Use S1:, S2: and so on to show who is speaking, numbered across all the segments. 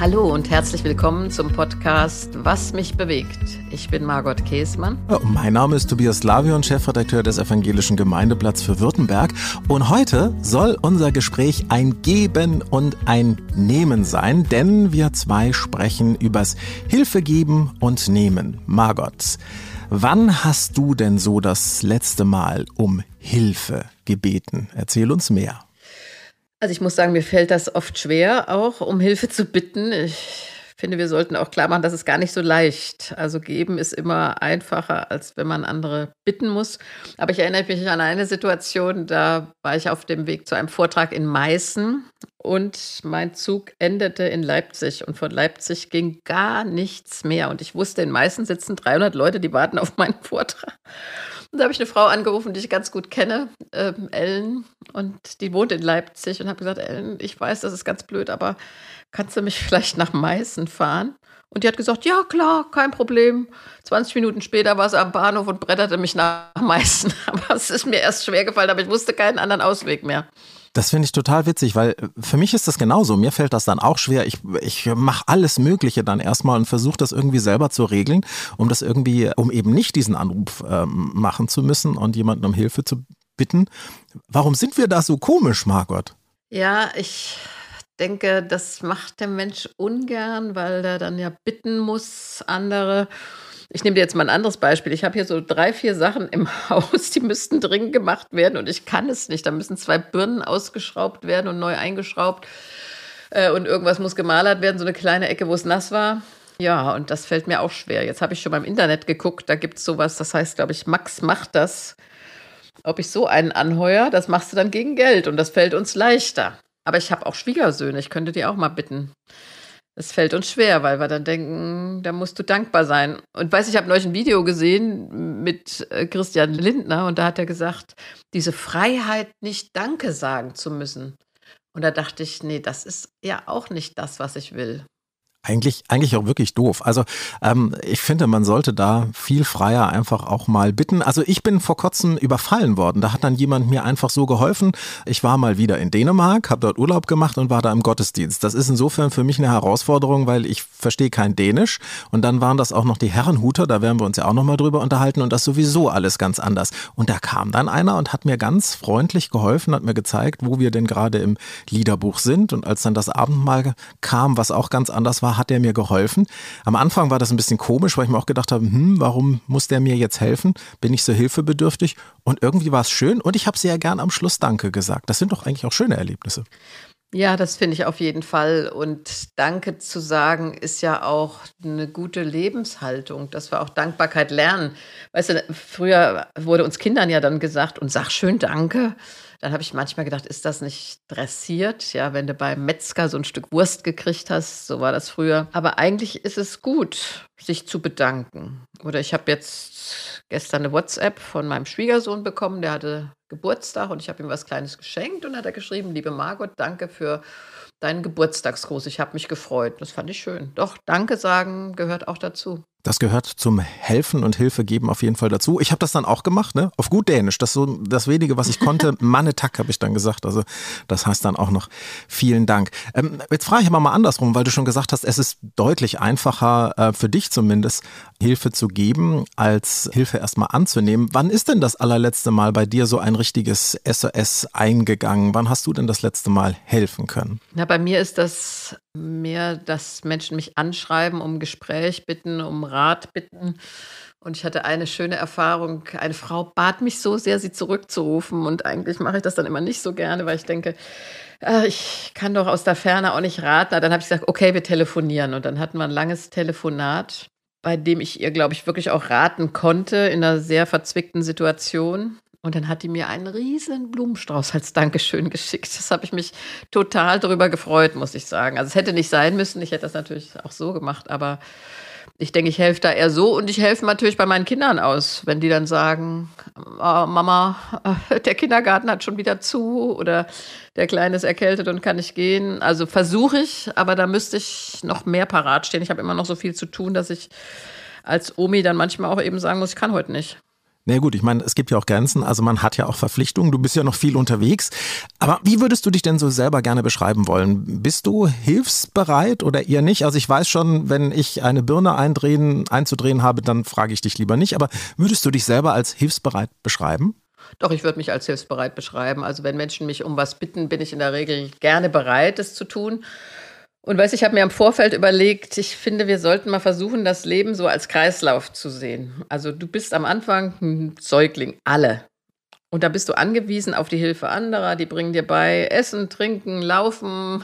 S1: Hallo und herzlich willkommen zum Podcast Was mich bewegt. Ich bin Margot Käßmann.
S2: Ja, mein Name ist Tobias Lavion, Chefredakteur des Evangelischen Gemeindeblatts für Württemberg. Und heute soll unser Gespräch ein Geben und ein Nehmen sein, denn wir zwei sprechen übers Hilfe geben und nehmen. Margot, wann hast du denn so das letzte Mal um Hilfe gebeten? Erzähl uns mehr.
S1: Also ich muss sagen, mir fällt das oft schwer, auch um Hilfe zu bitten. Ich finde, wir sollten auch klar machen, das ist gar nicht so leicht. Also geben ist immer einfacher, als wenn man andere bitten muss. Aber ich erinnere mich an eine Situation, da war ich auf dem Weg zu einem Vortrag in Meißen und mein Zug endete in Leipzig und von Leipzig ging gar nichts mehr. Und ich wusste, in Meißen sitzen 300 Leute, die warten auf meinen Vortrag. Und da habe ich eine Frau angerufen, die ich ganz gut kenne, ähm, Ellen, und die wohnt in Leipzig und habe gesagt, Ellen, ich weiß, das ist ganz blöd, aber kannst du mich vielleicht nach Meißen fahren? Und die hat gesagt, ja klar, kein Problem. 20 Minuten später war sie am Bahnhof und bretterte mich nach Meißen. Aber es ist mir erst schwer gefallen, aber ich wusste keinen anderen Ausweg mehr.
S2: Das finde ich total witzig, weil für mich ist das genauso. Mir fällt das dann auch schwer. Ich, ich mache alles Mögliche dann erstmal und versuche das irgendwie selber zu regeln, um das irgendwie, um eben nicht diesen Anruf äh, machen zu müssen und jemanden um Hilfe zu bitten. Warum sind wir da so komisch, Margot?
S1: Ja, ich denke, das macht der Mensch ungern, weil er dann ja bitten muss, andere. Ich nehme dir jetzt mal ein anderes Beispiel. Ich habe hier so drei, vier Sachen im Haus, die müssten dringend gemacht werden und ich kann es nicht. Da müssen zwei Birnen ausgeschraubt werden und neu eingeschraubt. Äh, und irgendwas muss gemalert werden, so eine kleine Ecke, wo es nass war. Ja, und das fällt mir auch schwer. Jetzt habe ich schon beim Internet geguckt, da gibt es sowas, das heißt, glaube ich, Max macht das. Ob ich so einen anheuer, das machst du dann gegen Geld und das fällt uns leichter. Aber ich habe auch Schwiegersöhne, ich könnte die auch mal bitten es fällt uns schwer, weil wir dann denken, da musst du dankbar sein. Und weiß, ich habe neulich ein Video gesehen mit äh, Christian Lindner und da hat er gesagt, diese Freiheit, nicht Danke sagen zu müssen. Und da dachte ich, nee, das ist ja auch nicht das, was ich will
S2: eigentlich, eigentlich auch wirklich doof. Also ähm, ich finde, man sollte da viel freier einfach auch mal bitten. Also ich bin vor kurzem überfallen worden. Da hat dann jemand mir einfach so geholfen. Ich war mal wieder in Dänemark, habe dort Urlaub gemacht und war da im Gottesdienst. Das ist insofern für mich eine Herausforderung, weil ich verstehe kein Dänisch. Und dann waren das auch noch die Herrenhuter, da werden wir uns ja auch nochmal drüber unterhalten und das sowieso alles ganz anders. Und da kam dann einer und hat mir ganz freundlich geholfen, hat mir gezeigt, wo wir denn gerade im Liederbuch sind. Und als dann das Abendmahl kam, was auch ganz anders war, hat er mir geholfen. Am Anfang war das ein bisschen komisch, weil ich mir auch gedacht habe, hm, warum muss der mir jetzt helfen? Bin ich so hilfebedürftig? Und irgendwie war es schön und ich habe sehr gern am Schluss Danke gesagt. Das sind doch eigentlich auch schöne Erlebnisse.
S1: Ja, das finde ich auf jeden Fall. Und Danke zu sagen ist ja auch eine gute Lebenshaltung, dass wir auch Dankbarkeit lernen. Weißt du, früher wurde uns Kindern ja dann gesagt, und sag schön Danke. Dann habe ich manchmal gedacht, ist das nicht dressiert? Ja, wenn du beim Metzger so ein Stück Wurst gekriegt hast, so war das früher. Aber eigentlich ist es gut, sich zu bedanken. Oder ich habe jetzt gestern eine WhatsApp von meinem Schwiegersohn bekommen, der hatte Geburtstag und ich habe ihm was Kleines geschenkt und hat er geschrieben, liebe Margot, danke für deinen Geburtstagsgruß. Ich habe mich gefreut. Das fand ich schön. Doch, Danke sagen gehört auch dazu.
S2: Das gehört zum Helfen und Hilfe geben auf jeden Fall dazu. Ich habe das dann auch gemacht, ne? Auf gut Dänisch. Das so das wenige, was ich konnte. Mannetak habe ich dann gesagt. Also das heißt dann auch noch vielen Dank. Ähm, jetzt frage ich aber mal andersrum, weil du schon gesagt hast, es ist deutlich einfacher äh, für dich zumindest Hilfe zu geben, als Hilfe erstmal anzunehmen. Wann ist denn das allerletzte Mal bei dir so ein richtiges SOS eingegangen? Wann hast du denn das letzte Mal helfen können?
S1: Na, bei mir ist das mehr, dass Menschen mich anschreiben, um Gespräch bitten, um Rat bitten. Und ich hatte eine schöne Erfahrung. Eine Frau bat mich so sehr, sie zurückzurufen. Und eigentlich mache ich das dann immer nicht so gerne, weil ich denke, äh, ich kann doch aus der Ferne auch nicht raten. Dann habe ich gesagt, okay, wir telefonieren. Und dann hatten wir ein langes Telefonat, bei dem ich ihr, glaube ich, wirklich auch raten konnte in einer sehr verzwickten Situation. Und dann hat die mir einen riesen Blumenstrauß als Dankeschön geschickt. Das habe ich mich total darüber gefreut, muss ich sagen. Also es hätte nicht sein müssen. Ich hätte das natürlich auch so gemacht, aber ich denke, ich helfe da eher so und ich helfe natürlich bei meinen Kindern aus, wenn die dann sagen, oh, Mama, der Kindergarten hat schon wieder zu oder der Kleine ist erkältet und kann nicht gehen. Also versuche ich, aber da müsste ich noch mehr parat stehen. Ich habe immer noch so viel zu tun, dass ich als Omi dann manchmal auch eben sagen muss, ich kann heute nicht.
S2: Na gut, ich meine, es gibt ja auch Grenzen, also man hat ja auch Verpflichtungen, du bist ja noch viel unterwegs. Aber wie würdest du dich denn so selber gerne beschreiben wollen? Bist du hilfsbereit oder eher nicht? Also ich weiß schon, wenn ich eine Birne eindrehen, einzudrehen habe, dann frage ich dich lieber nicht. Aber würdest du dich selber als hilfsbereit beschreiben?
S1: Doch, ich würde mich als hilfsbereit beschreiben. Also wenn Menschen mich um was bitten, bin ich in der Regel gerne bereit, es zu tun. Und weißt, ich habe mir im Vorfeld überlegt, ich finde, wir sollten mal versuchen, das Leben so als Kreislauf zu sehen. Also du bist am Anfang ein Säugling, alle. Und da bist du angewiesen auf die Hilfe anderer, die bringen dir bei Essen, Trinken, Laufen,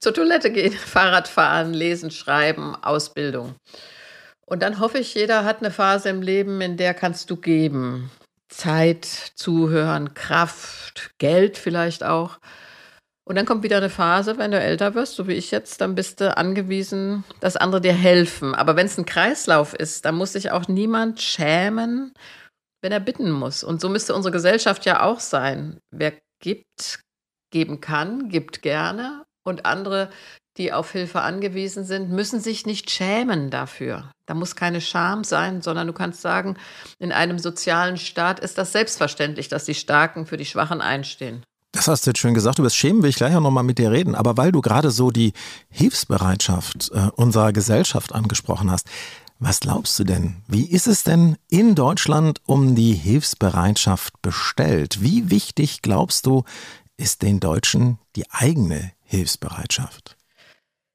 S1: zur Toilette gehen, Fahrrad fahren, Lesen, Schreiben, Ausbildung. Und dann hoffe ich, jeder hat eine Phase im Leben, in der kannst du geben. Zeit, Zuhören, Kraft, Geld vielleicht auch. Und dann kommt wieder eine Phase, wenn du älter wirst, so wie ich jetzt, dann bist du angewiesen, dass andere dir helfen. Aber wenn es ein Kreislauf ist, dann muss sich auch niemand schämen, wenn er bitten muss. Und so müsste unsere Gesellschaft ja auch sein. Wer gibt, geben kann, gibt gerne. Und andere, die auf Hilfe angewiesen sind, müssen sich nicht schämen dafür. Da muss keine Scham sein, sondern du kannst sagen, in einem sozialen Staat ist das selbstverständlich, dass die Starken für die Schwachen einstehen.
S2: Das hast du jetzt schön gesagt. Über das Schämen will ich gleich auch nochmal mit dir reden. Aber weil du gerade so die Hilfsbereitschaft äh, unserer Gesellschaft angesprochen hast, was glaubst du denn? Wie ist es denn in Deutschland um die Hilfsbereitschaft bestellt? Wie wichtig glaubst du, ist den Deutschen die eigene Hilfsbereitschaft?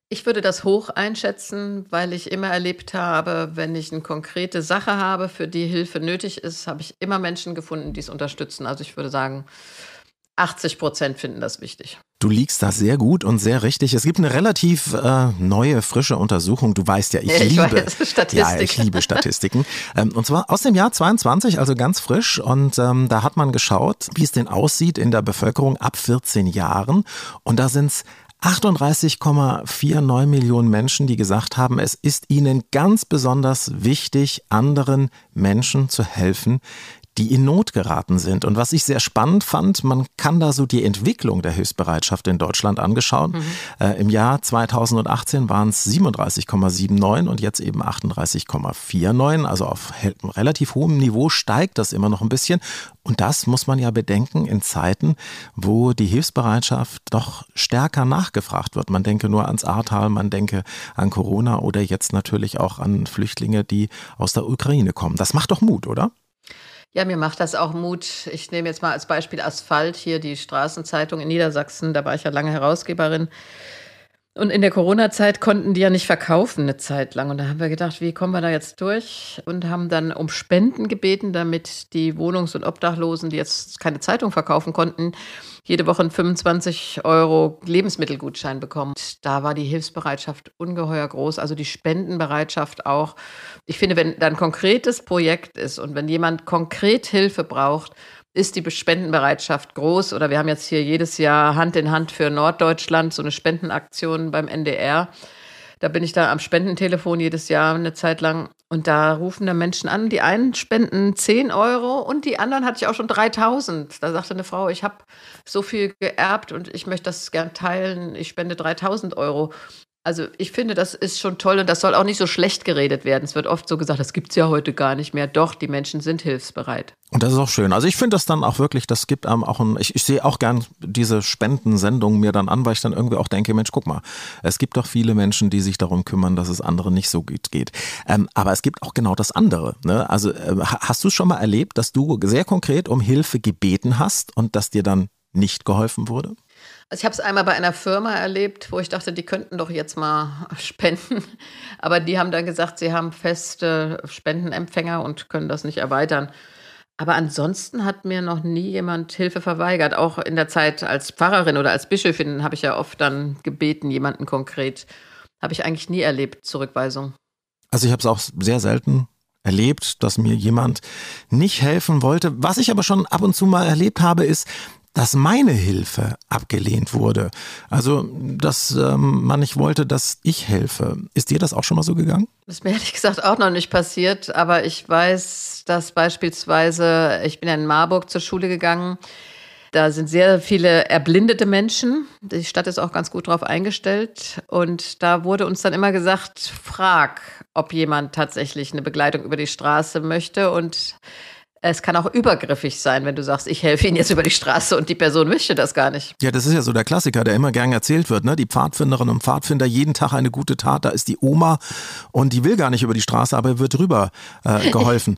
S1: Ich würde das hoch einschätzen, weil ich immer erlebt habe, wenn ich eine konkrete Sache habe, für die Hilfe nötig ist, habe ich immer Menschen gefunden, die es unterstützen. Also ich würde sagen, 80 Prozent finden das wichtig.
S2: Du liegst da sehr gut und sehr richtig. Es gibt eine relativ äh, neue, frische Untersuchung. Du weißt ja, ich, ich liebe
S1: weiß, Statistik.
S2: Ja, ich liebe Statistiken. ähm, und zwar aus dem Jahr 22, also ganz frisch. Und ähm, da hat man geschaut, wie es denn aussieht in der Bevölkerung ab 14 Jahren. Und da sind es 38,49 Millionen Menschen, die gesagt haben, es ist ihnen ganz besonders wichtig, anderen Menschen zu helfen, die in Not geraten sind. Und was ich sehr spannend fand, man kann da so die Entwicklung der Hilfsbereitschaft in Deutschland angeschauen. Mhm. Äh, Im Jahr 2018 waren es 37,79 und jetzt eben 38,49. Also auf relativ hohem Niveau steigt das immer noch ein bisschen. Und das muss man ja bedenken in Zeiten, wo die Hilfsbereitschaft doch stärker nachgefragt wird. Man denke nur ans Ahrtal, man denke an Corona oder jetzt natürlich auch an Flüchtlinge, die aus der Ukraine kommen. Das macht doch Mut, oder?
S1: Ja, mir macht das auch Mut. Ich nehme jetzt mal als Beispiel Asphalt hier, die Straßenzeitung in Niedersachsen. Da war ich ja lange Herausgeberin. Und in der Corona-Zeit konnten die ja nicht verkaufen eine Zeit lang. Und da haben wir gedacht, wie kommen wir da jetzt durch? Und haben dann um Spenden gebeten, damit die Wohnungs- und Obdachlosen, die jetzt keine Zeitung verkaufen konnten, jede Woche einen 25 Euro Lebensmittelgutschein bekommen. Da war die Hilfsbereitschaft ungeheuer groß, also die Spendenbereitschaft auch. Ich finde, wenn da ein konkretes Projekt ist und wenn jemand konkret Hilfe braucht, ist die Spendenbereitschaft groß. Oder wir haben jetzt hier jedes Jahr Hand in Hand für Norddeutschland so eine Spendenaktion beim NDR. Da bin ich da am Spendentelefon jedes Jahr eine Zeit lang. Und da rufen da Menschen an. Die einen spenden 10 Euro und die anderen hatte ich auch schon 3000. Da sagte eine Frau, ich habe so viel geerbt und ich möchte das gern teilen. Ich spende 3000 Euro. Also ich finde, das ist schon toll und das soll auch nicht so schlecht geredet werden. Es wird oft so gesagt, das gibt es ja heute gar nicht mehr. Doch, die Menschen sind hilfsbereit.
S2: Und das ist auch schön. Also ich finde das dann auch wirklich, das gibt einem auch ein, ich, ich sehe auch gern diese Spendensendungen mir dann an, weil ich dann irgendwie auch denke, Mensch, guck mal, es gibt doch viele Menschen, die sich darum kümmern, dass es anderen nicht so gut geht. Ähm, aber es gibt auch genau das andere. Ne? Also äh, hast du schon mal erlebt, dass du sehr konkret um Hilfe gebeten hast und dass dir dann nicht geholfen wurde?
S1: Also ich habe es einmal bei einer Firma erlebt, wo ich dachte, die könnten doch jetzt mal spenden. Aber die haben dann gesagt, sie haben feste Spendenempfänger und können das nicht erweitern. Aber ansonsten hat mir noch nie jemand Hilfe verweigert. Auch in der Zeit als Pfarrerin oder als Bischöfin habe ich ja oft dann gebeten, jemanden konkret. Habe ich eigentlich nie erlebt, Zurückweisung.
S2: Also ich habe es auch sehr selten erlebt, dass mir jemand nicht helfen wollte. Was ich aber schon ab und zu mal erlebt habe, ist, dass meine Hilfe abgelehnt wurde. Also, dass ähm, man nicht wollte, dass ich helfe. Ist dir das auch schon mal so gegangen?
S1: Das ist mir ehrlich gesagt auch noch nicht passiert, aber ich weiß, dass beispielsweise, ich bin ja in Marburg zur Schule gegangen, da sind sehr viele erblindete Menschen. Die Stadt ist auch ganz gut darauf eingestellt. Und da wurde uns dann immer gesagt, frag, ob jemand tatsächlich eine Begleitung über die Straße möchte. Und Es kann auch übergriffig sein, wenn du sagst, ich helfe Ihnen jetzt über die Straße und die Person möchte das gar nicht.
S2: Ja, das ist ja so der Klassiker, der immer gern erzählt wird. Ne? Die Pfadfinderinnen und Pfadfinder, jeden Tag eine gute Tat. Da ist die Oma und die will gar nicht über die Straße, aber wird rüber äh, geholfen.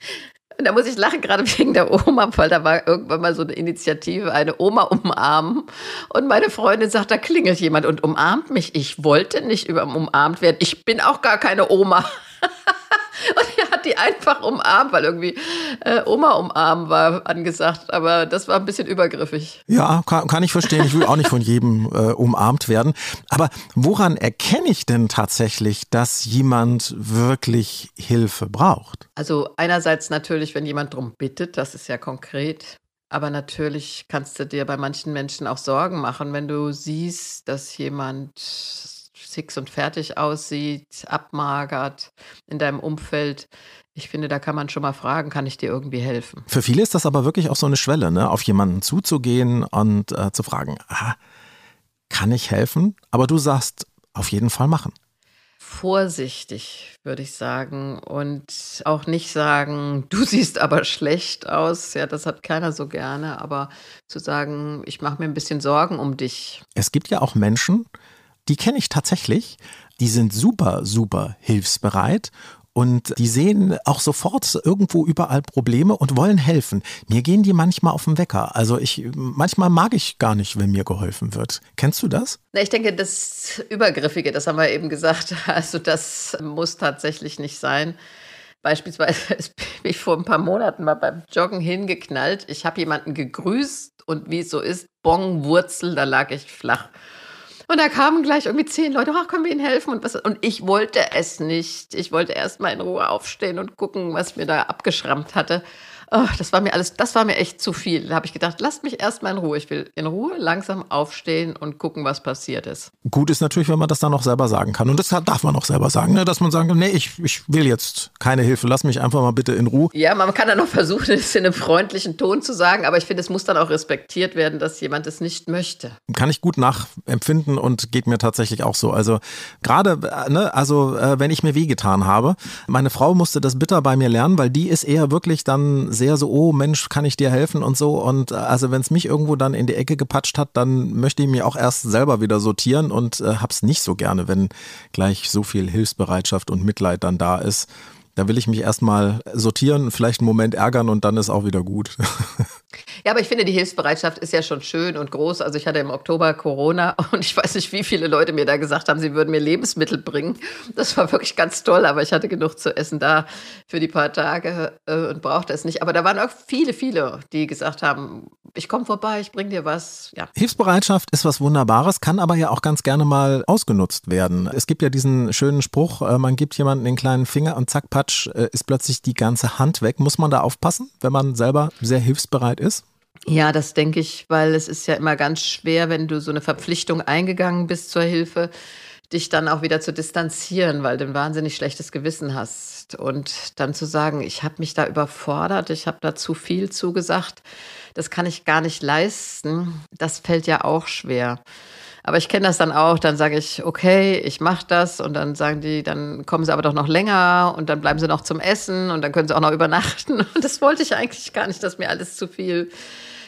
S1: Da muss ich lachen, gerade wegen der Oma, weil da war irgendwann mal so eine Initiative, eine Oma umarmen. Und meine Freundin sagt, da klingelt jemand und umarmt mich. Ich wollte nicht über umarmt werden. Ich bin auch gar keine Oma. Und er hat die einfach umarmt, weil irgendwie äh, Oma umarmen war angesagt. Aber das war ein bisschen übergriffig.
S2: Ja, kann, kann ich verstehen. Ich will auch nicht von jedem äh, umarmt werden. Aber woran erkenne ich denn tatsächlich, dass jemand wirklich Hilfe braucht?
S1: Also einerseits natürlich, wenn jemand darum bittet, das ist ja konkret. Aber natürlich kannst du dir bei manchen Menschen auch Sorgen machen, wenn du siehst, dass jemand fix und fertig aussieht, abmagert in deinem Umfeld. Ich finde, da kann man schon mal fragen, kann ich dir irgendwie helfen?
S2: Für viele ist das aber wirklich auch so eine Schwelle, ne? auf jemanden zuzugehen und äh, zu fragen, ah, kann ich helfen? Aber du sagst, auf jeden Fall machen.
S1: Vorsichtig, würde ich sagen. Und auch nicht sagen, du siehst aber schlecht aus. Ja, das hat keiner so gerne. Aber zu sagen, ich mache mir ein bisschen Sorgen um dich.
S2: Es gibt ja auch Menschen, die kenne ich tatsächlich. Die sind super, super hilfsbereit und die sehen auch sofort irgendwo überall Probleme und wollen helfen. Mir gehen die manchmal auf den Wecker. Also ich, manchmal mag ich gar nicht, wenn mir geholfen wird. Kennst du das?
S1: Ich denke, das Übergriffige, das haben wir eben gesagt. Also das muss tatsächlich nicht sein. Beispielsweise bin ich vor ein paar Monaten mal beim Joggen hingeknallt. Ich habe jemanden gegrüßt und wie es so ist, Bong, Wurzel, da lag ich flach. Und da kamen gleich irgendwie zehn Leute, ach, können wir Ihnen helfen? Und, was, und ich wollte es nicht. Ich wollte erst mal in Ruhe aufstehen und gucken, was mir da abgeschrammt hatte oh, das war mir alles, das war mir echt zu viel. Da habe ich gedacht, lasst mich erstmal in Ruhe. Ich will in Ruhe langsam aufstehen und gucken, was passiert ist.
S2: Gut ist natürlich, wenn man das dann auch selber sagen kann. Und das darf man auch selber sagen, ne? dass man sagen kann, nee, ich, ich will jetzt keine Hilfe, lass mich einfach mal bitte in Ruhe.
S1: Ja, man kann dann noch versuchen, es in einem freundlichen Ton zu sagen, aber ich finde, es muss dann auch respektiert werden, dass jemand es nicht möchte.
S2: Kann ich gut nachempfinden und geht mir tatsächlich auch so. Also gerade, ne, also äh, wenn ich mir wehgetan habe, meine Frau musste das bitter bei mir lernen, weil die ist eher wirklich dann sehr so, oh Mensch, kann ich dir helfen und so. Und äh, also wenn es mich irgendwo dann in die Ecke gepatscht hat, dann möchte ich mir auch erst selber wieder sortieren und äh, hab's nicht so gerne, wenn gleich so viel Hilfsbereitschaft und Mitleid dann da ist. Da will ich mich erstmal sortieren, vielleicht einen Moment ärgern und dann ist auch wieder gut.
S1: Ja, aber ich finde, die Hilfsbereitschaft ist ja schon schön und groß. Also ich hatte im Oktober Corona und ich weiß nicht, wie viele Leute mir da gesagt haben, sie würden mir Lebensmittel bringen. Das war wirklich ganz toll, aber ich hatte genug zu essen da für die paar Tage äh, und brauchte es nicht. Aber da waren auch viele, viele, die gesagt haben, ich komme vorbei, ich bringe dir was. Ja.
S2: Hilfsbereitschaft ist was Wunderbares, kann aber ja auch ganz gerne mal ausgenutzt werden. Es gibt ja diesen schönen Spruch, äh, man gibt jemanden den kleinen Finger und zack, patsch, äh, ist plötzlich die ganze Hand weg. Muss man da aufpassen, wenn man selber sehr hilfsbereit ist?
S1: Ja, das denke ich, weil es ist ja immer ganz schwer, wenn du so eine Verpflichtung eingegangen bist zur Hilfe, dich dann auch wieder zu distanzieren, weil du ein wahnsinnig schlechtes Gewissen hast. Und dann zu sagen, ich habe mich da überfordert, ich habe da zu viel zugesagt, das kann ich gar nicht leisten, das fällt ja auch schwer. Aber ich kenne das dann auch, dann sage ich, okay, ich mache das und dann sagen die, dann kommen sie aber doch noch länger und dann bleiben sie noch zum Essen und dann können sie auch noch übernachten. Und das wollte ich eigentlich gar nicht, dass mir alles zu viel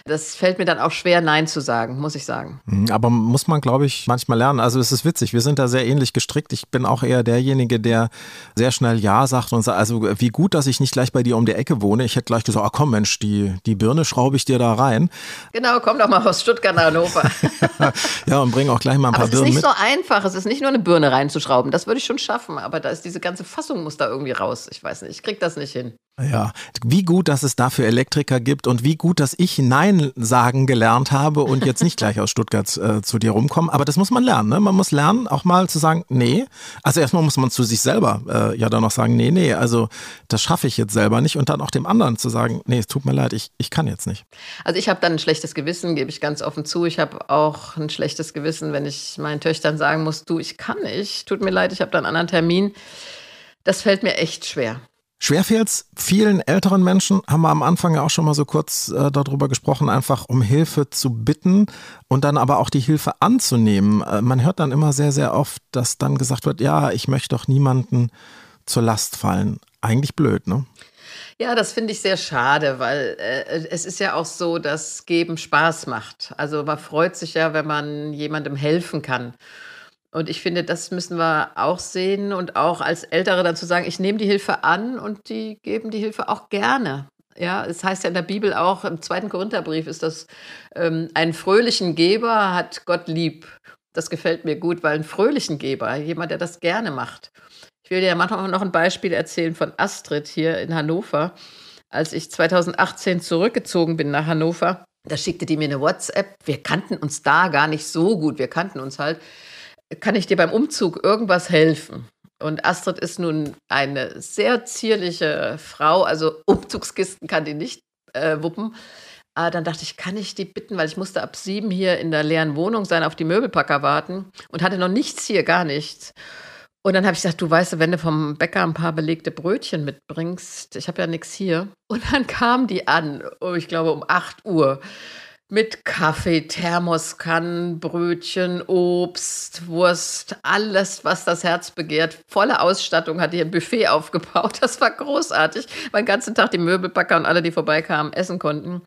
S1: das fällt mir dann auch schwer, Nein zu sagen, muss ich sagen.
S2: Mhm, aber muss man, glaube ich, manchmal lernen. Also es ist witzig, wir sind da sehr ähnlich gestrickt. Ich bin auch eher derjenige, der sehr schnell Ja sagt und sagt, also wie gut, dass ich nicht gleich bei dir um die Ecke wohne. Ich hätte gleich gesagt, ah komm Mensch, die, die Birne schraube ich dir da rein.
S1: Genau, komm doch mal aus Stuttgart nach Hannover.
S2: ja, und bring auch gleich mal ein paar Birnen
S1: mit. Es ist
S2: nicht
S1: mit. so einfach, es ist nicht nur eine Birne reinzuschrauben, das würde ich schon schaffen, aber da ist diese ganze Fassung muss da irgendwie raus. Ich weiß nicht, ich krieg das nicht hin.
S2: Ja, wie gut, dass es dafür Elektriker gibt und wie gut, dass ich Nein sagen gelernt habe und jetzt nicht gleich aus Stuttgart äh, zu dir rumkomme. Aber das muss man lernen. Ne? Man muss lernen, auch mal zu sagen, nee. Also erstmal muss man zu sich selber äh, ja dann noch sagen, nee, nee, also das schaffe ich jetzt selber nicht. Und dann auch dem anderen zu sagen, nee, es tut mir leid, ich, ich kann jetzt nicht.
S1: Also ich habe dann ein schlechtes Gewissen, gebe ich ganz offen zu. Ich habe auch ein schlechtes Gewissen, wenn ich meinen Töchtern sagen muss, du, ich kann nicht, tut mir leid, ich habe da einen anderen Termin. Das fällt mir echt schwer.
S2: Schwer fällt's vielen älteren Menschen, haben wir am Anfang ja auch schon mal so kurz äh, darüber gesprochen, einfach um Hilfe zu bitten und dann aber auch die Hilfe anzunehmen. Äh, man hört dann immer sehr, sehr oft, dass dann gesagt wird, ja, ich möchte doch niemanden zur Last fallen. Eigentlich blöd, ne?
S1: Ja, das finde ich sehr schade, weil äh, es ist ja auch so, dass Geben Spaß macht. Also man freut sich ja, wenn man jemandem helfen kann. Und ich finde, das müssen wir auch sehen und auch als Ältere dann zu sagen, ich nehme die Hilfe an und die geben die Hilfe auch gerne. Ja, es heißt ja in der Bibel auch, im zweiten Korintherbrief ist das, ähm, einen fröhlichen Geber hat Gott lieb. Das gefällt mir gut, weil einen fröhlichen Geber, jemand, der das gerne macht. Ich will dir manchmal noch ein Beispiel erzählen von Astrid hier in Hannover. Als ich 2018 zurückgezogen bin nach Hannover, da schickte die mir eine WhatsApp. Wir kannten uns da gar nicht so gut. Wir kannten uns halt kann ich dir beim Umzug irgendwas helfen? Und Astrid ist nun eine sehr zierliche Frau, also Umzugskisten kann die nicht äh, wuppen. Aber dann dachte ich, kann ich die bitten, weil ich musste ab sieben hier in der leeren Wohnung sein, auf die Möbelpacker warten und hatte noch nichts hier, gar nichts. Und dann habe ich gesagt, du weißt, wenn du vom Bäcker ein paar belegte Brötchen mitbringst, ich habe ja nichts hier. Und dann kam die an, oh, ich glaube um 8 Uhr mit Kaffee, Thermoskannen, Brötchen, Obst, Wurst, alles, was das Herz begehrt. Volle Ausstattung hat ihr Buffet aufgebaut. Das war großartig. Meinen ganzen Tag die Möbelpacker und alle, die vorbeikamen, essen konnten.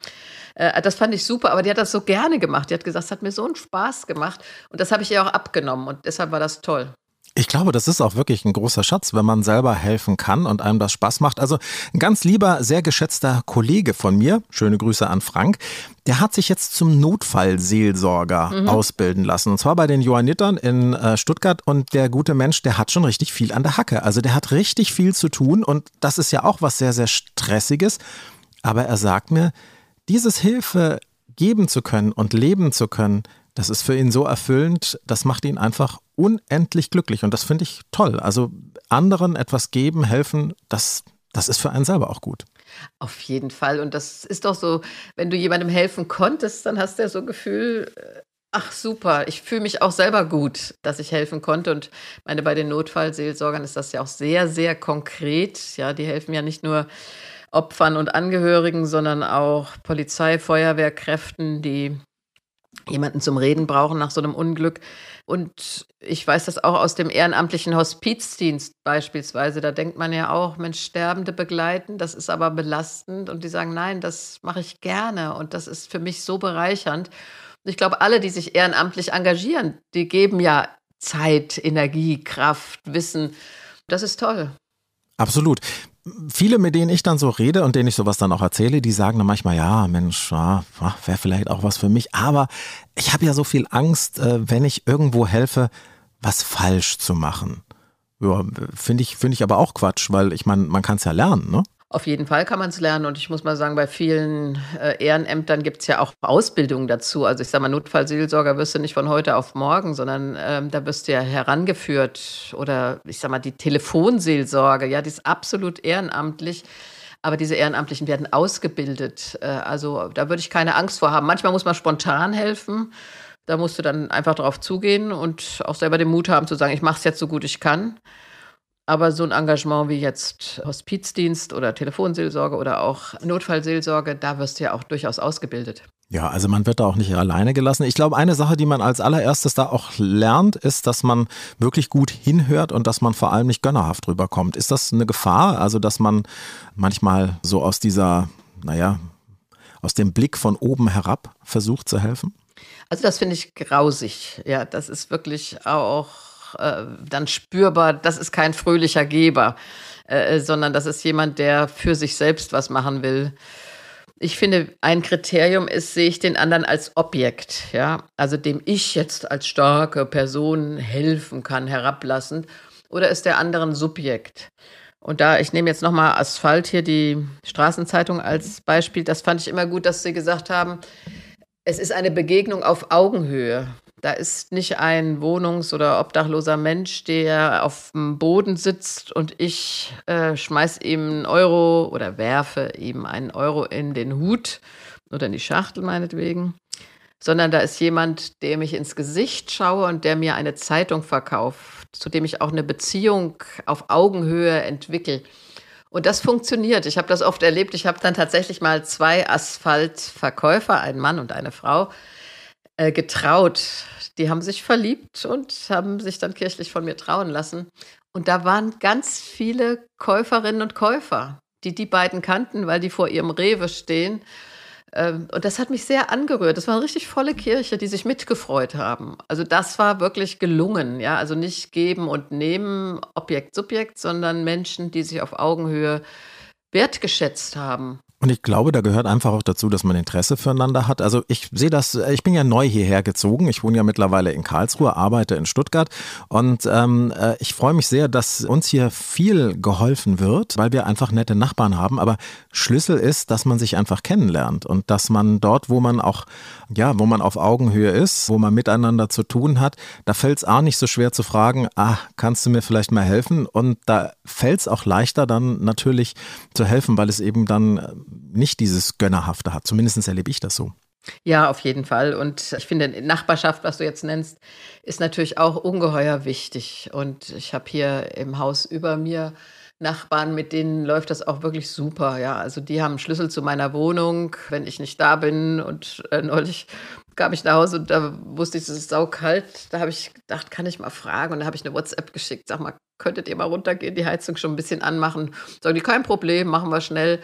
S1: Äh, das fand ich super, aber die hat das so gerne gemacht. Die hat gesagt, es hat mir so einen Spaß gemacht. Und das habe ich ihr auch abgenommen und deshalb war das toll.
S2: Ich glaube, das ist auch wirklich ein großer Schatz, wenn man selber helfen kann und einem das Spaß macht. Also ein ganz lieber, sehr geschätzter Kollege von mir, schöne Grüße an Frank, der hat sich jetzt zum Notfallseelsorger mhm. ausbilden lassen. Und zwar bei den Johannitern in äh, Stuttgart. Und der gute Mensch, der hat schon richtig viel an der Hacke. Also der hat richtig viel zu tun. Und das ist ja auch was sehr, sehr Stressiges. Aber er sagt mir, dieses Hilfe geben zu können und leben zu können, das ist für ihn so erfüllend, das macht ihn einfach unendlich glücklich und das finde ich toll. Also anderen etwas geben, helfen, das, das ist für einen selber auch gut.
S1: Auf jeden Fall. Und das ist doch so, wenn du jemandem helfen konntest, dann hast du ja so ein Gefühl, äh, ach super, ich fühle mich auch selber gut, dass ich helfen konnte. Und meine, bei den Notfallseelsorgern ist das ja auch sehr, sehr konkret. Ja, die helfen ja nicht nur Opfern und Angehörigen, sondern auch Polizei, Feuerwehrkräften, die jemanden zum Reden brauchen nach so einem Unglück. Und ich weiß das auch aus dem ehrenamtlichen Hospizdienst beispielsweise. Da denkt man ja auch, Mensch, Sterbende begleiten, das ist aber belastend. Und die sagen, nein, das mache ich gerne und das ist für mich so bereichernd. Und ich glaube, alle, die sich ehrenamtlich engagieren, die geben ja Zeit, Energie, Kraft, Wissen. Das ist toll.
S2: Absolut viele, mit denen ich dann so rede und denen ich sowas dann auch erzähle, die sagen dann manchmal, ja, Mensch, ja, wäre vielleicht auch was für mich. Aber ich habe ja so viel Angst, äh, wenn ich irgendwo helfe, was falsch zu machen. Ja, finde ich, finde ich aber auch Quatsch, weil ich meine, man kann es ja lernen, ne?
S1: Auf jeden Fall kann man es lernen und ich muss mal sagen, bei vielen äh, Ehrenämtern gibt es ja auch Ausbildungen dazu. Also ich sage mal, Notfallseelsorger wirst du nicht von heute auf morgen, sondern ähm, da wirst du ja herangeführt oder ich sage mal, die Telefonseelsorge, ja, die ist absolut ehrenamtlich. Aber diese Ehrenamtlichen werden ausgebildet. Äh, also da würde ich keine Angst vor haben. Manchmal muss man spontan helfen. Da musst du dann einfach drauf zugehen und auch selber den Mut haben zu sagen, ich mache es jetzt so gut ich kann. Aber so ein Engagement wie jetzt Hospizdienst oder Telefonseelsorge oder auch Notfallseelsorge, da wirst du ja auch durchaus ausgebildet.
S2: Ja, also man wird da auch nicht alleine gelassen. Ich glaube, eine Sache, die man als allererstes da auch lernt, ist, dass man wirklich gut hinhört und dass man vor allem nicht gönnerhaft rüberkommt. Ist das eine Gefahr? Also, dass man manchmal so aus dieser, naja, aus dem Blick von oben herab versucht zu helfen?
S1: Also, das finde ich grausig. Ja, das ist wirklich auch äh, dann spürbar, das ist kein fröhlicher Geber, äh, sondern das ist jemand, der für sich selbst was machen will. Ich finde, ein Kriterium ist, sehe ich den anderen als Objekt, ja, also dem ich jetzt als starke Person helfen kann, herablassend, oder ist der andere ein Subjekt? Und da, ich nehme jetzt nochmal Asphalt hier, die Straßenzeitung als Beispiel, das fand ich immer gut, dass Sie gesagt haben, es ist eine Begegnung auf Augenhöhe. Da ist nicht ein wohnungs- oder obdachloser Mensch, der auf dem Boden sitzt und ich äh, schmeiß ihm einen Euro oder werfe ihm einen Euro in den Hut oder in die Schachtel meinetwegen, sondern da ist jemand, dem ich ins Gesicht schaue und der mir eine Zeitung verkauft, zu dem ich auch eine Beziehung auf Augenhöhe entwickle. Und das funktioniert. Ich habe das oft erlebt. Ich habe dann tatsächlich mal zwei Asphaltverkäufer, ein Mann und eine Frau, äh, getraut. Die haben sich verliebt und haben sich dann kirchlich von mir trauen lassen. Und da waren ganz viele Käuferinnen und Käufer, die die beiden kannten, weil die vor ihrem Rewe stehen. Ähm, und das hat mich sehr angerührt. Das war eine richtig volle Kirche, die sich mitgefreut haben. Also das war wirklich gelungen, ja. Also nicht geben und nehmen, Objekt, Subjekt, sondern Menschen, die sich auf Augenhöhe wertgeschätzt haben.
S2: Und ich glaube, da gehört einfach auch dazu, dass man Interesse füreinander hat. Also ich sehe das, äh, ich bin ja neu hierher gezogen. Ich wohne ja mittlerweile in Karlsruhe, arbeite in Stuttgart. Und ähm, äh, ich freue mich sehr, dass uns hier viel geholfen wird, weil wir einfach nette Nachbarn haben. Aber Schlüssel ist, dass man sich einfach kennenlernt und dass man dort, wo man auch, ja, wo man auf Augenhöhe ist, wo man miteinander zu tun hat, da fällt es auch nicht so schwer zu fragen, ah, kannst du mir vielleicht mal helfen? Und da fällt es auch leichter dann natürlich zu helfen, weil es eben dann äh, nicht dieses Gönnerhafte hat. Zumindest erlebe ich das so.
S1: Ja, auf jeden Fall. Und ich finde, Nachbarschaft, was du jetzt nennst, ist natürlich auch ungeheuer wichtig. Und ich habe hier im Haus über mir Nachbarn, mit denen läuft das auch wirklich super. Ja, also die haben Schlüssel zu meiner Wohnung, wenn ich nicht da bin. Und äh, neulich kam ich nach Hause und da wusste ich, es ist saukalt. Da habe ich gedacht, kann ich mal fragen. Und da habe ich eine WhatsApp geschickt. Sag mal, könntet ihr mal runtergehen, die Heizung schon ein bisschen anmachen? Sagen die, kein Problem, machen wir schnell.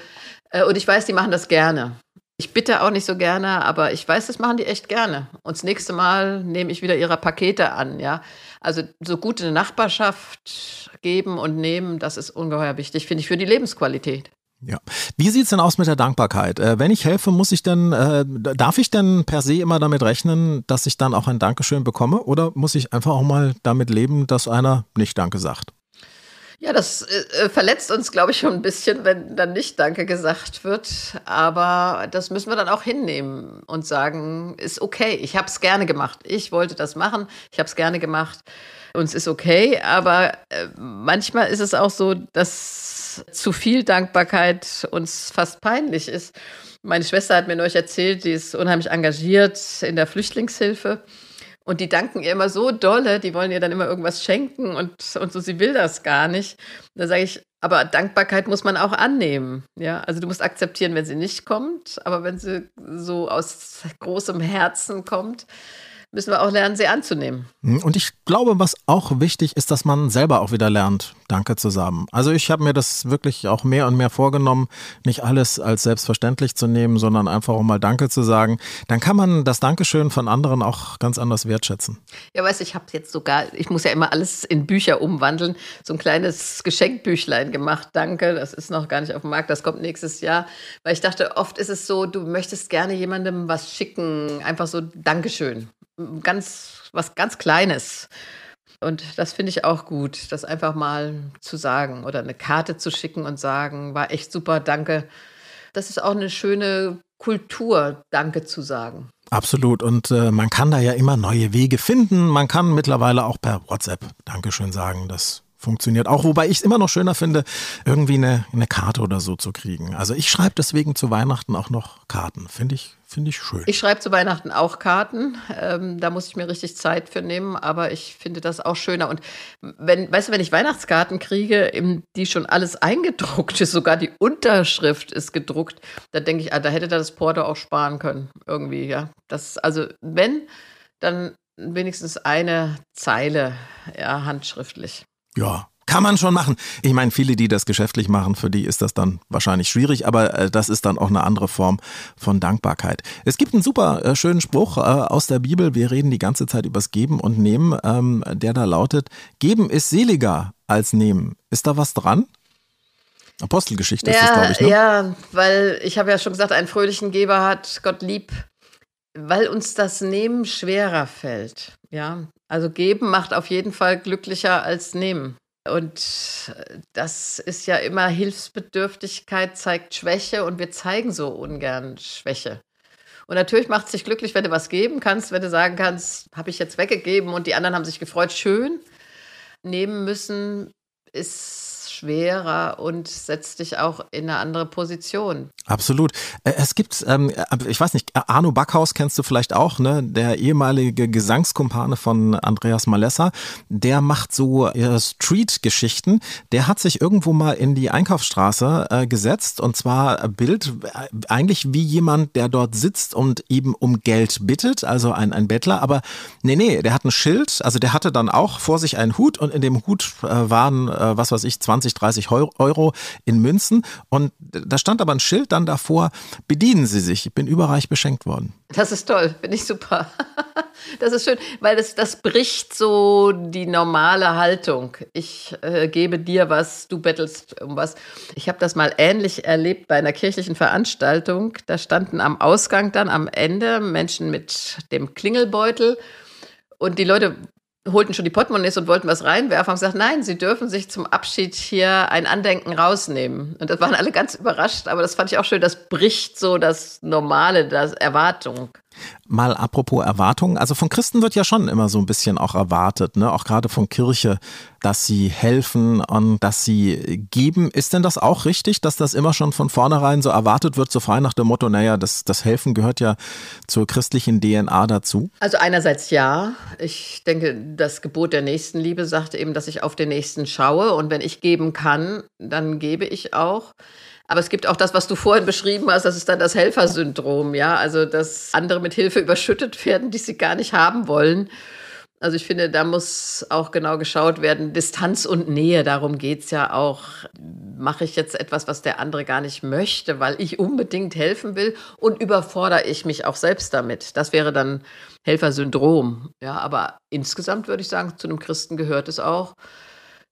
S1: Äh, und ich weiß, die machen das gerne. Ich bitte auch nicht so gerne, aber ich weiß, das machen die echt gerne. Und das nächste Mal nehme ich wieder ihre Pakete an, ja. Also so gute Nachbarschaft geben und nehmen, das ist ungeheuer wichtig, finde ich, für die Lebensqualität.
S2: Ja. Wie sieht es denn aus mit der Dankbarkeit? Äh, wenn ich helfe, muss ich denn, äh, darf ich denn per se immer damit rechnen, dass ich dann auch ein Dankeschön bekomme? Oder muss ich einfach auch mal damit leben, dass einer nicht Danke sagt?
S1: Ja, das äh, verletzt uns, glaube ich, schon ein bisschen, wenn dann nicht Danke gesagt wird. Aber das müssen wir dann auch hinnehmen und sagen, ist okay, ich habe es gerne gemacht. Ich wollte das machen, ich habe es gerne gemacht und es ist okay. Aber äh, manchmal ist es auch so, dass zu viel Dankbarkeit uns fast peinlich ist. Meine Schwester hat mir neulich erzählt, die ist unheimlich engagiert in der Flüchtlingshilfe. Und die danken ihr immer so dolle, die wollen ihr dann immer irgendwas schenken und, und so, sie will das gar nicht. Da sage ich, aber Dankbarkeit muss man auch annehmen. Ja, also du musst akzeptieren, wenn sie nicht kommt, aber wenn sie so aus großem Herzen kommt, müssen wir auch lernen, sie anzunehmen.
S2: Hm, und ich glaube, was auch wichtig ist, dass man selber auch wieder lernt, Danke zu sagen. Also ich habe mir das wirklich auch mehr und mehr vorgenommen, nicht alles als selbstverständlich zu nehmen, sondern einfach auch mal Danke zu sagen. Dann kann man das Dankeschön von anderen auch ganz anders wertschätzen.
S1: Ja, weißt du, ich habe jetzt sogar, ich muss ja immer alles in Bücher umwandeln, so ein kleines Geschenkbüchlein gemacht. Danke, das ist noch gar nicht auf dem Markt, das kommt nächstes Jahr. Weil ich dachte, oft ist es so, du möchtest gerne jemandem was schicken, einfach so Dankeschön ganz, was ganz Kleines. Und das finde ich auch gut, das einfach mal zu sagen oder eine Karte zu schicken und sagen, war echt super, danke. Das ist auch eine schöne Kultur, Danke zu sagen.
S2: Absolut. Und äh, man kann da ja immer neue Wege finden. Man kann mittlerweile auch per WhatsApp Dankeschön sagen. Das funktioniert auch. Wobei ich es immer noch schöner finde, irgendwie eine, eine Karte oder so zu kriegen. Also ich schreibe deswegen zu Weihnachten auch noch Karten. Finde ich, finde ich schön.
S1: Ich schreibe zu Weihnachten auch Karten. Ähm, da muss ich mir richtig Zeit für nehmen, aber ich finde das auch schöner. Und wenn, weißt du, wenn ich Weihnachtskarten kriege, die schon alles eingedruckt ist, sogar die Unterschrift ist gedruckt, da denke ich, ah, da hätte da das Porto auch sparen können. Irgendwie, ja. Das, also wenn, dann wenigstens eine Zeile, ja, handschriftlich.
S2: Ja, kann man schon machen. Ich meine, viele, die das geschäftlich machen, für die ist das dann wahrscheinlich schwierig, aber äh, das ist dann auch eine andere Form von Dankbarkeit. Es gibt einen super äh, schönen Spruch äh, aus der Bibel. Wir reden die ganze Zeit übers Geben und Nehmen, ähm, der da lautet: Geben ist seliger als nehmen. Ist da was dran? Apostelgeschichte
S1: ja,
S2: ist das, glaube ich. Ne?
S1: Ja, weil ich habe ja schon gesagt, einen fröhlichen Geber hat Gott lieb, weil uns das Nehmen schwerer fällt. Ja, also geben macht auf jeden Fall glücklicher als nehmen. Und das ist ja immer Hilfsbedürftigkeit zeigt Schwäche und wir zeigen so ungern Schwäche. Und natürlich macht es dich glücklich, wenn du was geben kannst, wenn du sagen kannst, habe ich jetzt weggegeben und die anderen haben sich gefreut, schön. Nehmen müssen ist schwerer und setzt dich auch in eine andere Position.
S2: Absolut. Es gibt, ähm, äh, ich weiß nicht, Arno Backhaus kennst du vielleicht auch, ne? Der ehemalige Gesangskumpane von Andreas Malessa. Der macht so äh, Street-Geschichten. Der hat sich irgendwo mal in die Einkaufsstraße äh, gesetzt und zwar Bild äh, eigentlich wie jemand, der dort sitzt und eben um Geld bittet, also ein, ein Bettler. Aber nee, nee, der hat ein Schild, also der hatte dann auch vor sich einen Hut und in dem Hut waren, was weiß ich, 20 20, 30 Euro in Münzen. Und da stand aber ein Schild dann davor, bedienen Sie sich, ich bin überreich beschenkt worden.
S1: Das ist toll, finde ich super. Das ist schön, weil das, das bricht so die normale Haltung. Ich äh, gebe dir was, du bettelst um was. Ich habe das mal ähnlich erlebt bei einer kirchlichen Veranstaltung. Da standen am Ausgang dann am Ende Menschen mit dem Klingelbeutel und die Leute holten schon die Portemonnaies und wollten was reinwerfen und gesagt, nein, sie dürfen sich zum Abschied hier ein Andenken rausnehmen. Und das waren alle ganz überrascht, aber das fand ich auch schön, das bricht so das Normale, das Erwartung.
S2: Mal apropos Erwartungen, also von Christen wird ja schon immer so ein bisschen auch erwartet, ne? auch gerade von Kirche, dass sie helfen und dass sie geben. Ist denn das auch richtig, dass das immer schon von vornherein so erwartet wird, so frei nach dem Motto, naja, das, das Helfen gehört ja zur christlichen DNA dazu?
S1: Also einerseits ja. Ich denke, das Gebot der Nächstenliebe sagt eben, dass ich auf den Nächsten schaue und wenn ich geben kann, dann gebe ich auch. Aber es gibt auch das, was du vorhin beschrieben hast, das ist dann das Helfersyndrom, ja. Also, dass andere mit Hilfe überschüttet werden, die sie gar nicht haben wollen. Also ich finde, da muss auch genau geschaut werden, Distanz und Nähe, darum geht es ja auch. Mache ich jetzt etwas, was der andere gar nicht möchte, weil ich unbedingt helfen will und überfordere ich mich auch selbst damit. Das wäre dann Helfersyndrom. Ja, aber insgesamt würde ich sagen, zu einem Christen gehört es auch,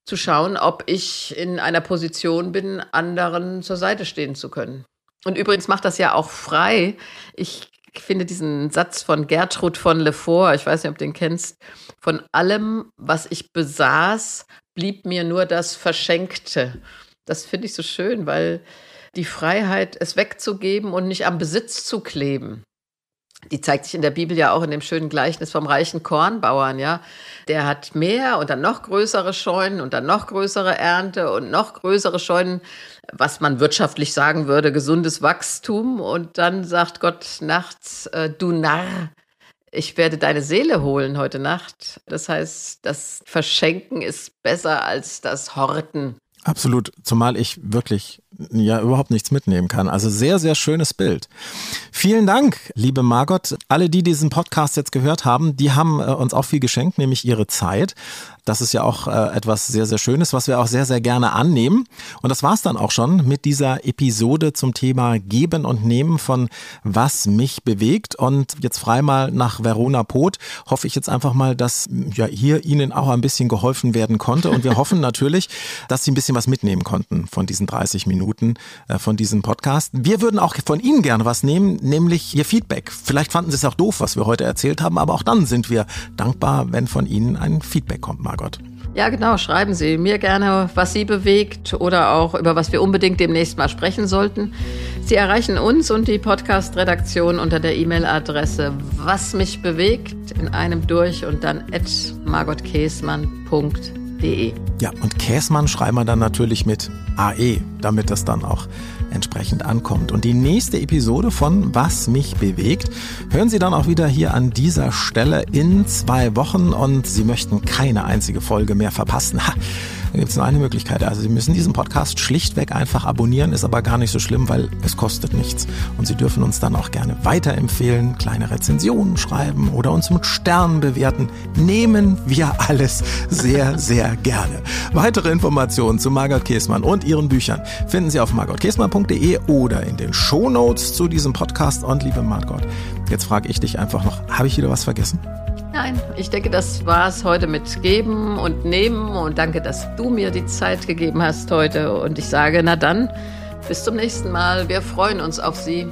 S1: zu schauen, ob ich in einer Position bin, anderen zur Seite stehen zu können. Und übrigens macht das ja auch frei. Ich finde diesen Satz von Gertrud von Lefort, ich weiß nicht, ob du den kennst, von allem, was ich besaß, blieb mir nur das Verschenkte. Das finde ich so schön, weil die Freiheit, es wegzugeben und nicht am Besitz zu kleben, die zeigt sich in der Bibel ja auch in dem schönen Gleichnis vom reichen Kornbauern, ja. Der hat mehr und dann noch größere Scheunen und dann noch größere Ernte und noch größere Scheunen, was man wirtschaftlich sagen würde, gesundes Wachstum. Und dann sagt Gott nachts, äh, du Narr, ich werde deine Seele holen heute Nacht. Das heißt, das Verschenken ist besser als das Horten.
S2: Absolut, zumal ich wirklich ja überhaupt nichts mitnehmen kann. Also sehr, sehr schönes Bild. Vielen Dank, liebe Margot. Alle, die diesen Podcast jetzt gehört haben, die haben äh, uns auch viel geschenkt, nämlich ihre Zeit. Das ist ja auch äh, etwas sehr, sehr Schönes, was wir auch sehr, sehr gerne annehmen. Und das war's dann auch schon mit dieser Episode zum Thema Geben und Nehmen von Was mich bewegt. Und jetzt frei mal nach Verona Poth hoffe ich jetzt einfach mal, dass ja hier Ihnen auch ein bisschen geholfen werden konnte. Und wir hoffen natürlich, dass Sie ein bisschen was mitnehmen konnten von diesen 30 Minuten. Minuten äh, von diesem Podcast. Wir würden auch von Ihnen gerne was nehmen, nämlich Ihr Feedback. Vielleicht fanden Sie es auch doof, was wir heute erzählt haben, aber auch dann sind wir dankbar, wenn von Ihnen ein Feedback kommt, Margot.
S1: Ja, genau. Schreiben Sie mir gerne, was Sie bewegt oder auch über was wir unbedingt demnächst mal sprechen sollten. Sie erreichen uns und die Podcast-Redaktion unter der E-Mail-Adresse was mich bewegt in einem durch und dann at margotkäsmann.de käsmann.de.
S2: Ja, und Käsmann schreiben wir dann natürlich mit AE, damit das dann auch entsprechend ankommt. Und die nächste Episode von Was mich bewegt hören Sie dann auch wieder hier an dieser Stelle in zwei Wochen und Sie möchten keine einzige Folge mehr verpassen. Ha. Da gibt es nur eine Möglichkeit. Also Sie müssen diesen Podcast schlichtweg einfach abonnieren, ist aber gar nicht so schlimm, weil es kostet nichts. Und Sie dürfen uns dann auch gerne weiterempfehlen, kleine Rezensionen schreiben oder uns mit Sternen bewerten. Nehmen wir alles sehr, sehr gerne. Weitere Informationen zu Margot Käßmann und ihren Büchern finden Sie auf margotkäßmann.de oder in den Shownotes zu diesem Podcast. Und liebe Margot, jetzt frage ich dich einfach noch, habe ich wieder was vergessen?
S1: Nein, ich denke, das war es heute mit Geben und Nehmen und danke, dass du mir die Zeit gegeben hast heute und ich sage, na dann, bis zum nächsten Mal. Wir freuen uns auf Sie.